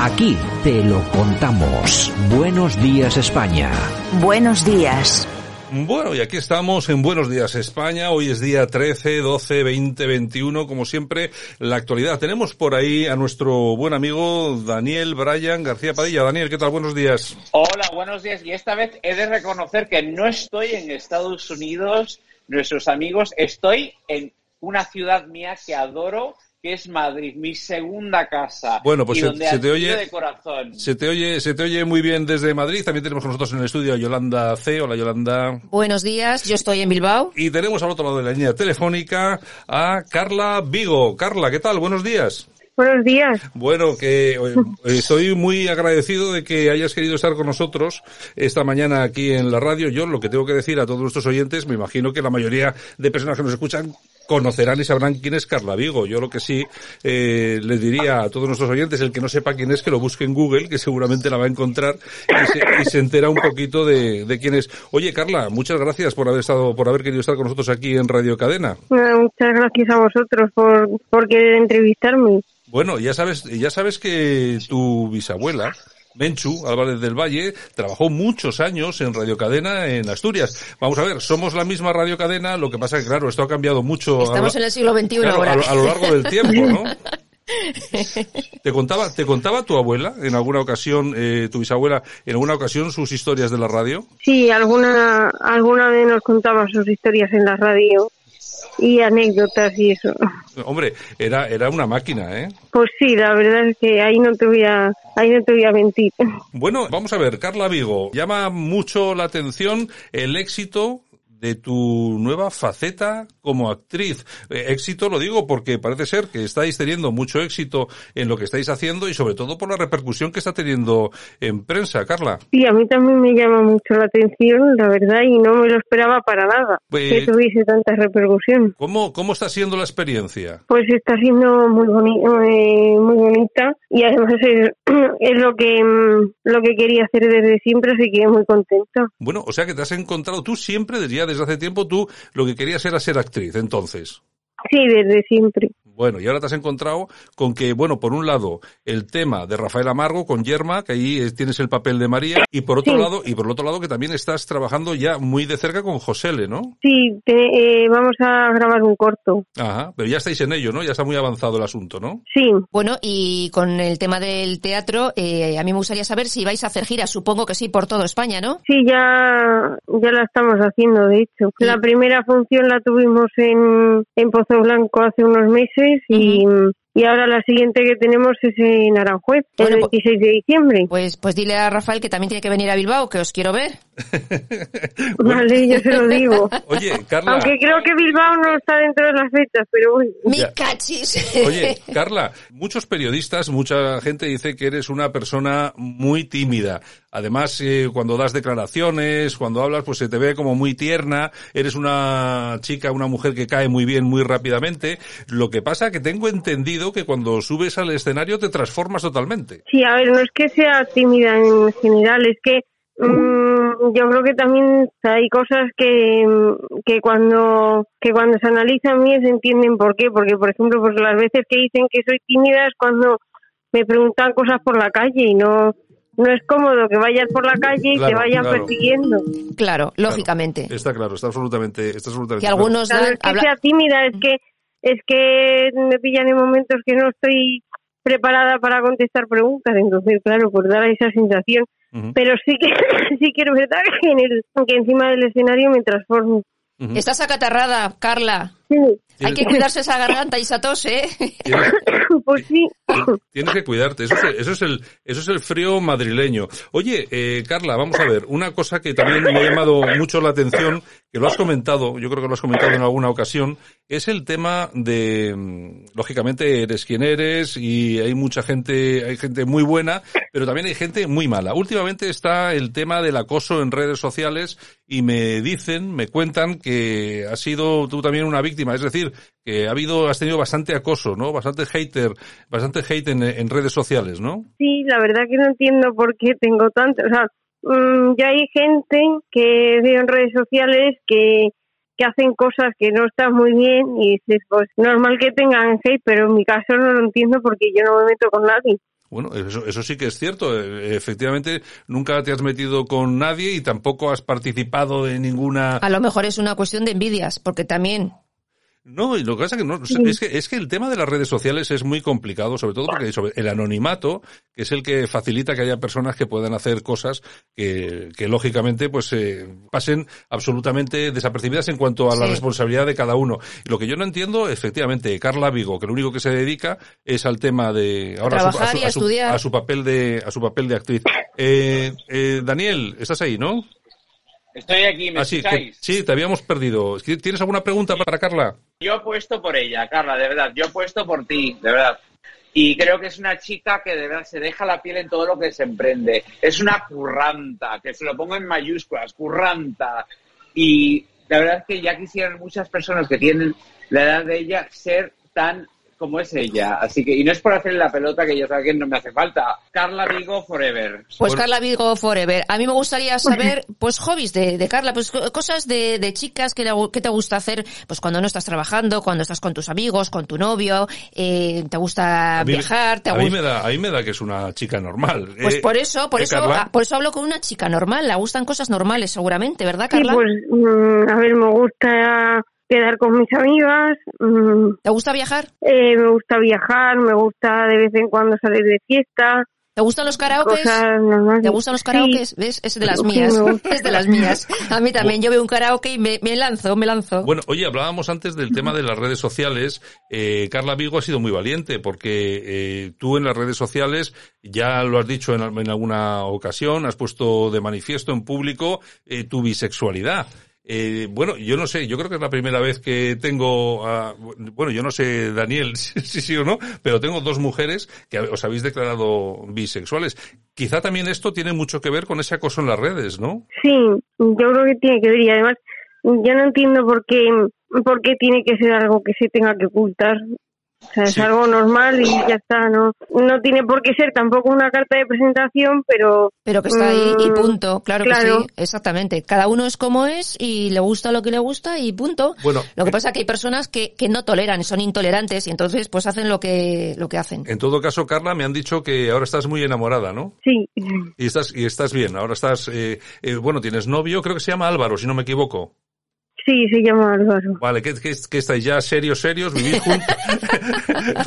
Aquí te lo contamos. Buenos días España. Buenos días. Bueno, y aquí estamos en Buenos Días España. Hoy es día 13, 12, 20, 21, como siempre, la actualidad. Tenemos por ahí a nuestro buen amigo Daniel Bryan García Padilla. Daniel, ¿qué tal? Buenos días. Hola, buenos días. Y esta vez he de reconocer que no estoy en Estados Unidos, nuestros amigos, estoy en una ciudad mía que adoro, que es Madrid, mi segunda casa. Bueno, pues y se, donde se te oye, de corazón. se te oye, se te oye muy bien desde Madrid. También tenemos con nosotros en el estudio a Yolanda C. Hola, Yolanda. Buenos días, yo estoy en Bilbao. Y tenemos al otro lado de la línea telefónica a Carla Vigo. Carla, ¿qué tal? Buenos días. Buenos días. Bueno, que eh, estoy muy agradecido de que hayas querido estar con nosotros esta mañana aquí en la radio. Yo lo que tengo que decir a todos nuestros oyentes, me imagino que la mayoría de personas que nos escuchan conocerán y sabrán quién es Carla Vigo. Yo lo que sí eh, les diría a todos nuestros oyentes, el que no sepa quién es, que lo busque en Google, que seguramente la va a encontrar y se, y se entera un poquito de, de quién es. Oye, Carla, muchas gracias por haber estado, por haber querido estar con nosotros aquí en Radio Cadena. Bueno, muchas gracias a vosotros por, por querer entrevistarme. Bueno, ya sabes, ya sabes que tu bisabuela, Menchu Álvarez del Valle, trabajó muchos años en Radio Cadena en Asturias. Vamos a ver, somos la misma Radio Cadena, lo que pasa es que, claro, esto ha cambiado mucho. Estamos a, en el siglo XXI claro, ahora. a lo- a lo largo del tiempo, ¿no? ¿Te contaba, te contaba tu abuela en alguna ocasión, eh, tu bisabuela, en alguna ocasión sus historias de la radio? Sí, alguna, alguna vez nos contaba sus historias en la radio y anécdotas y eso. Hombre, era, era una máquina, ¿eh? Pues sí, la verdad es que ahí no te voy a, ahí no te voy a mentir. Bueno, vamos a ver, Carla Vigo, llama mucho la atención el éxito de tu nueva faceta como actriz. Eh, éxito lo digo porque parece ser que estáis teniendo mucho éxito en lo que estáis haciendo y sobre todo por la repercusión que está teniendo en prensa, Carla. Sí, a mí también me llama mucho la atención, la verdad, y no me lo esperaba para nada Pues- que tuviese tanta repercusión. ¿Cómo, cómo está siendo la experiencia? Pues está siendo muy bonita, muy bonita y además es, es lo que mm, lo que quería hacer desde siempre, así que muy contenta. Bueno, o sea que te has encontrado tú siempre, ya desde hace tiempo, tú lo que querías era ser actriz, entonces. Sí, desde siempre. Bueno, y ahora te has encontrado con que, bueno, por un lado, el tema de Rafael Amargo con Yerma, que ahí eh, tienes el papel de María, y por otro Sí. lado, y por el otro lado que también estás trabajando ya muy de cerca con Josele, ¿no? Sí, te- eh, vamos a grabar un corto. Ajá, pero ya estáis en ello, ¿no? Ya está muy avanzado el asunto, ¿no? Sí, Bueno, y con el tema del teatro, eh, a mí me gustaría saber si vais a hacer giras, supongo que sí, por toda España, ¿no? sí, ya, ya la estamos haciendo, de hecho. Sí. La primera función la tuvimos en, en Pozo Blanco hace unos meses y, y ahora la siguiente que tenemos es en Aranjuez, Bueno, el pues- 26 de diciembre. Pues, pues dile a Rafael que también tiene que venir a Bilbao, que os quiero ver. Vale, yo se lo digo. Oye, Carla, Aunque creo que Bilbao no está dentro de las fechas, pero bueno. ¡Mi cachis! Oye, Carla, muchos periodistas, mucha gente dice que eres una persona muy tímida. Además, eh, cuando das declaraciones, cuando hablas, pues se te ve como muy tierna. Eres una chica, una mujer que cae muy bien, muy rápidamente. Lo que pasa que tengo entendido que cuando subes al escenario te transformas totalmente. Sí, a ver, no es que sea tímida en general, es que mm, yo creo que también hay cosas que, mm, que cuando que cuando se analizan bien se entienden por qué, porque por ejemplo, pues las veces que dicen que soy tímida es cuando me preguntan cosas por la calle y no no es cómodo que vayas por la calle y Claro, te vayan claro. persiguiendo. Claro, lógicamente. Está claro, está absolutamente, está absolutamente Que claro. algunos Claro, dan... es que habla- sea tímida, es que es que me pillan en momentos que no estoy preparada para contestar preguntas, entonces claro, pues dar esa sensación. Pero sí que sí que es verdad que, en el, que encima del escenario me transformo. Estás acatarrada, Carla. Sí, Hay que cuidarse esa garganta y esa tos, ¿eh? Tienes- pues sí. Tienes que cuidarte, eso es, el- eso es el, eso es el frío madrileño. Oye, eh, Carla, vamos a ver, una cosa que también me ha llamado mucho la atención, que lo has comentado, yo creo que lo has comentado en alguna ocasión, es el tema de, mm, lógicamente eres quien eres y hay mucha gente, hay gente muy buena, pero también hay gente muy mala. Últimamente está el tema del acoso en redes sociales y me dicen, me cuentan que has sido tú también una víctima, es decir, que ha habido, has tenido bastante acoso, ¿no? Bastante hater, bastante hate en, en redes sociales, ¿no? Sí, la verdad que no entiendo por qué tengo tanto. O sea, mm, ya hay gente que veo en redes sociales que, que hacen cosas que no están muy bien y dices, pues normal que tengan hate, pero en mi caso no lo entiendo porque yo no me meto con nadie. Bueno, eso, eso sí que es cierto. Eh, Efectivamente, nunca te has metido con nadie y tampoco has participado en ninguna... A lo mejor es una cuestión de envidias, porque también No, y lo que pasa es que, no, es que es que el tema de las redes sociales es muy complicado, sobre todo porque sobre el anonimato, que es el que facilita que haya personas que puedan hacer cosas que, que lógicamente pues eh, pasen absolutamente desapercibidas en cuanto a la Sí. responsabilidad de cada uno. Y lo que yo no entiendo, efectivamente, Carla Vigo, que lo único que se dedica es al tema de ahora a su, su- a su- estudiar. a su papel de a su papel de actriz. Eh, eh, Daniel, estás ahí, ¿no? Estoy aquí, ¿me Ah, que- escucháis? sí, te habíamos perdido. ¿Tienes alguna pregunta para Carla? Yo apuesto por ella, Carla, de verdad. Yo apuesto por ti, de verdad. Y creo que es una chica que de verdad se deja la piel en todo lo que se emprende. Es una curranta, que se lo pongo en mayúsculas, curranta. Y la verdad es que ya quisieran muchas personas que tienen la edad de ella ser tan como es ella. Así que, y no es por hacerle la pelota que ya sabe que no me hace falta. Carla Vigo Forever. Pues. Carla Vigo Forever. A mí me gustaría saber, pues, hobbies de, de Carla, pues co- cosas de, de chicas que, le- que te gusta hacer, pues cuando no estás trabajando, cuando estás con tus amigos, con tu novio, eh, te gusta A mí- viajar, te a mí me da, a mí me da que es una chica normal. Pues Eh, por eso, por ¿eh, eso, Carla? por eso hablo con una chica normal. Le gustan cosas normales, seguramente, ¿verdad, Sí, Carla? pues, mm, a ver, me gusta quedar con mis amigas, mm, ¿Te gusta viajar? eh, me gusta viajar, me gusta de vez en cuando salir de fiesta, ¿Te gustan los karaokes? ¿Te gustan los Sí, karaokes? ¿Ves? Es de las mías. Es de las mías. A mí también. Yo veo un karaoke y me, me lanzo, me lanzo. Bueno, oye, hablábamos antes del tema de las redes sociales. Eh, Carla Vigo ha sido muy valiente porque eh, tú en las redes sociales ya lo has dicho en, en alguna ocasión, has puesto de manifiesto en público eh, tu bisexualidad. Eh, bueno, yo no sé, yo creo que es la primera vez que tengo, a- bueno, yo no sé, Daniel, si sí, sí o no, pero tengo dos mujeres que os habéis declarado bisexuales. Quizá también esto tiene mucho que ver con ese acoso en las redes, ¿no? Sí, yo creo que tiene que ver y además yo no entiendo por qué, por qué tiene que ser algo que se tenga que ocultar. O sea, es Sí. algo normal y ya está, ¿no? No tiene por qué ser tampoco una carta de presentación, pero Pero que está ahí y Mm, punto. Claro, que claro. sí, exactamente. Cada uno es como es y le gusta lo que le gusta y punto. Bueno, lo que eh, pasa es que hay personas que, que no toleran, son intolerantes y entonces pues hacen lo que, lo que hacen. En todo caso, Carla, me han dicho que ahora estás muy enamorada, ¿no? sí. Y estás, y estás bien. Ahora estás, eh, eh, bueno, tienes novio, creo que se llama Álvaro, si no me equivoco. Sí, se llama Álvaro. Vale, ¿qué, qué, qué estáis ya serios, serios? ¿Vivís juntos?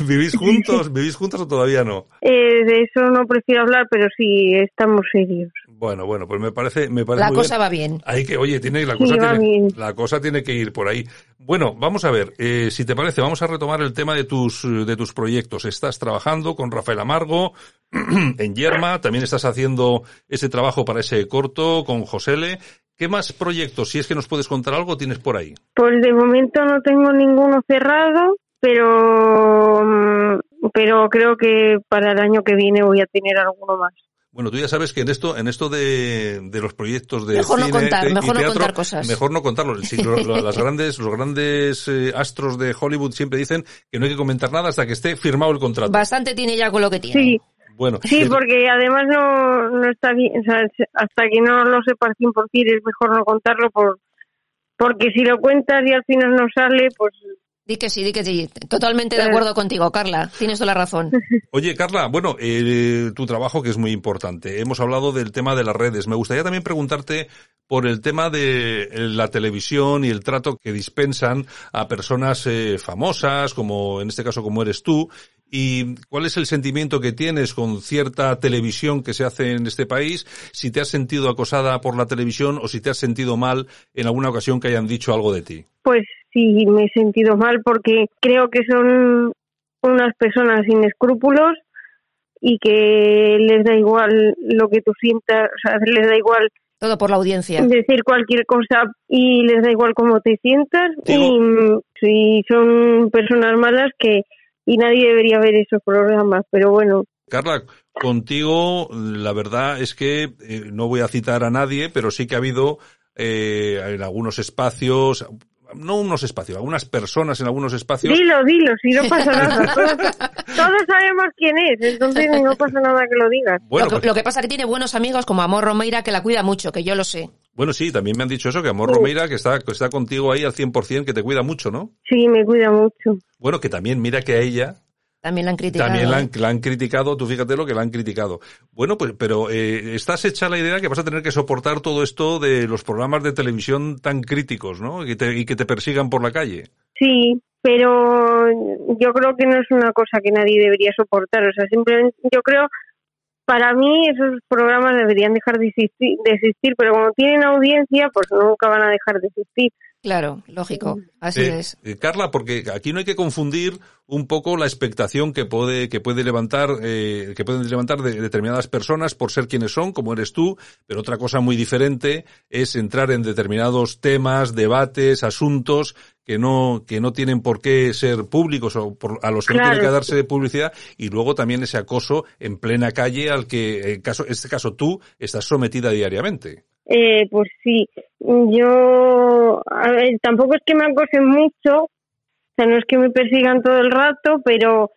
¿Vivís juntos? ¿Vivís juntos o todavía no? Eh, de eso no prefiero hablar, pero sí, estamos serios. Bueno, bueno, pues me parece, me parece La muy cosa bien. va bien. Hay que, oye, tiene, la cosa tiene, bien. la cosa tiene que ir por ahí. Bueno, vamos a ver, eh, si te parece, vamos a retomar el tema de tus, de tus proyectos. Estás trabajando con Rafael Amargo en Yerma, también estás haciendo ese trabajo para ese corto con Josele. ¿Qué más proyectos, si es que nos puedes contar algo, tienes por ahí? Pues de momento no tengo ninguno cerrado, pero mm, pero creo que para el año que viene voy a tener alguno más. Bueno, tú ya sabes que en esto, en esto de, de los proyectos de Mejor no contar, te- y mejor no teatro, contar cosas. Mejor no contarlo. Sí, lo- lo- las grandes, los grandes eh, astros de Hollywood siempre dicen que no hay que comentar nada hasta que esté firmado el contrato. Bastante tiene ya con lo que tiene. Sí, Bueno, sí, porque además no, no está bien, o sea, hasta que no lo sepas 100% es mejor no contarlo por porque si lo cuentas y al final no sale, pues Di que sí, di que sí. Totalmente de acuerdo contigo, Carla. Tienes toda la razón. Oye, Carla, bueno, eh, tu trabajo que es muy importante. Hemos hablado del tema de las redes. Me gustaría también preguntarte por el tema de eh, la televisión y el trato que dispensan a personas eh, famosas, como en este caso como eres tú, y cuál es el sentimiento que tienes con cierta televisión que se hace en este país, si te has sentido acosada por la televisión o si te has sentido mal en alguna ocasión que hayan dicho algo de ti. pues sí me he sentido mal porque creo que son unas personas sin escrúpulos y que les da igual lo que tú sientas, o sea, les da igual Todo por la audiencia. decir cualquier cosa y les da igual cómo te sientas Digo- y si son personas malas que y nadie debería ver esos programas, pero bueno, Carla, contigo la verdad es que eh, no voy a citar a nadie, pero sí que ha habido eh, en algunos espacios, no unos espacios, algunas personas en algunos espacios. dilo, dilo, si no pasa nada, todos, todos sabemos quién es, entonces no pasa nada que lo digas. Bueno, lo, que, pues- lo que pasa es que tiene buenos amigos como Amor Romeira que la cuida mucho, que yo lo sé. bueno, sí, también me han dicho eso, que Amor Romeira, que está, que está contigo ahí al 100%, que te cuida mucho, ¿no? Sí, me cuida mucho. Bueno, que también mira que a ella También la han criticado. También la han, la han criticado, tú fíjate lo que la han criticado. Bueno, pues, pero eh, estás hecha la idea que vas a tener que soportar todo esto de los programas de televisión tan críticos, ¿no? Y que te, y que te persigan por la calle. Sí, pero yo creo que no es una cosa que nadie debería soportar. O sea, simplemente yo creo, para mí esos programas deberían dejar de existir, de existir pero como tienen audiencia, pues nunca van a dejar de existir. Claro, lógico, así Eh, es. eh, Carla, porque aquí no hay que confundir un poco la expectación que puede que puede levantar eh, que pueden levantar de determinadas personas por ser quienes son, como eres tú, pero otra cosa muy diferente es entrar en determinados temas, debates, asuntos que no que no tienen por qué ser públicos o por- a los que no tiene que darse publicidad y luego también ese acoso en plena calle al que en caso este caso tú estás sometida diariamente. Eh, pues sí, yo, a ver, tampoco es que me acosen mucho, o sea, no es que me persigan todo el rato, pero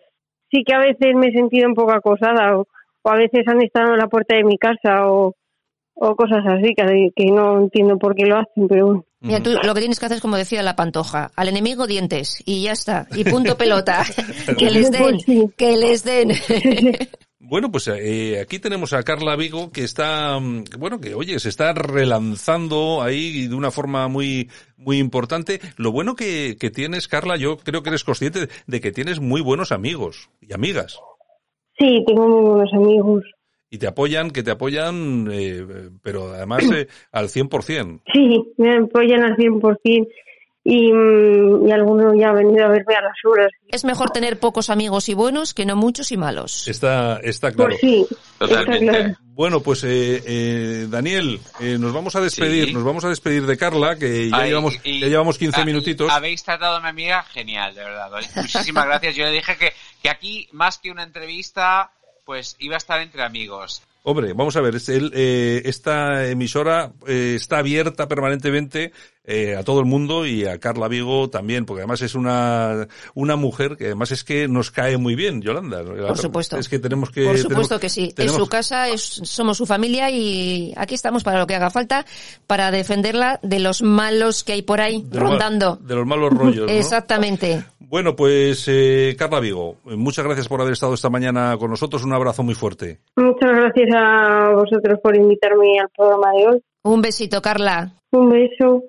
sí que a veces me he sentido un poco acosada o, a veces han estado en la puerta de mi casa o, o cosas así que, que no entiendo por qué lo hacen, pero bueno. Mira, tú lo que tienes que hacer es como decía la pantoja, al enemigo dientes y ya está, y punto pelota, que les den, que les den. Bueno, pues eh, aquí tenemos a Carla Vigo que está, mm, bueno, que oye, se está relanzando ahí de una forma muy, muy importante. Lo bueno que, que tienes, Carla, yo creo que eres consciente de que tienes muy buenos amigos y amigas. Sí, tengo muy buenos amigos. Y te apoyan, que te apoyan, eh, pero además eh, al 100%. Sí, me apoyan al 100% y, mm, y alguno ya ha venido a verme a las horas. Es mejor tener pocos amigos y buenos que no muchos y malos. Está, está claro. Pues sí, está Totalmente. claro. Bueno, pues eh, eh, Daniel, eh, nos vamos a despedir, Sí. nos vamos a despedir de Carla, que ya Ay, llevamos, y- ya llevamos 15 ah, minutitos. Habéis tratado a mi amiga genial, de verdad. Muchísimas gracias. Yo le dije que, que aquí, más que una entrevista, pues iba a estar entre amigos. Hombre, vamos a ver, el, eh, esta emisora eh, está abierta permanentemente eh, a todo el mundo y a Carla Vigo también, porque además es una, una mujer que además es que nos cae muy bien, Yolanda. Por supuesto. Es que tenemos que... Por supuesto tenemos- que sí. tenemos- Es su casa, es, somos su familia y aquí estamos para lo que haga falta, para defenderla de los malos que hay por ahí de los ma- rondando. De los malos rollos, ¿no? Exactamente. Bueno, pues eh, Carla Vigo, muchas gracias por haber estado esta mañana con nosotros. Un abrazo muy fuerte. Muchas gracias a vosotros por invitarme al programa de hoy. Un besito, Carla. Un beso.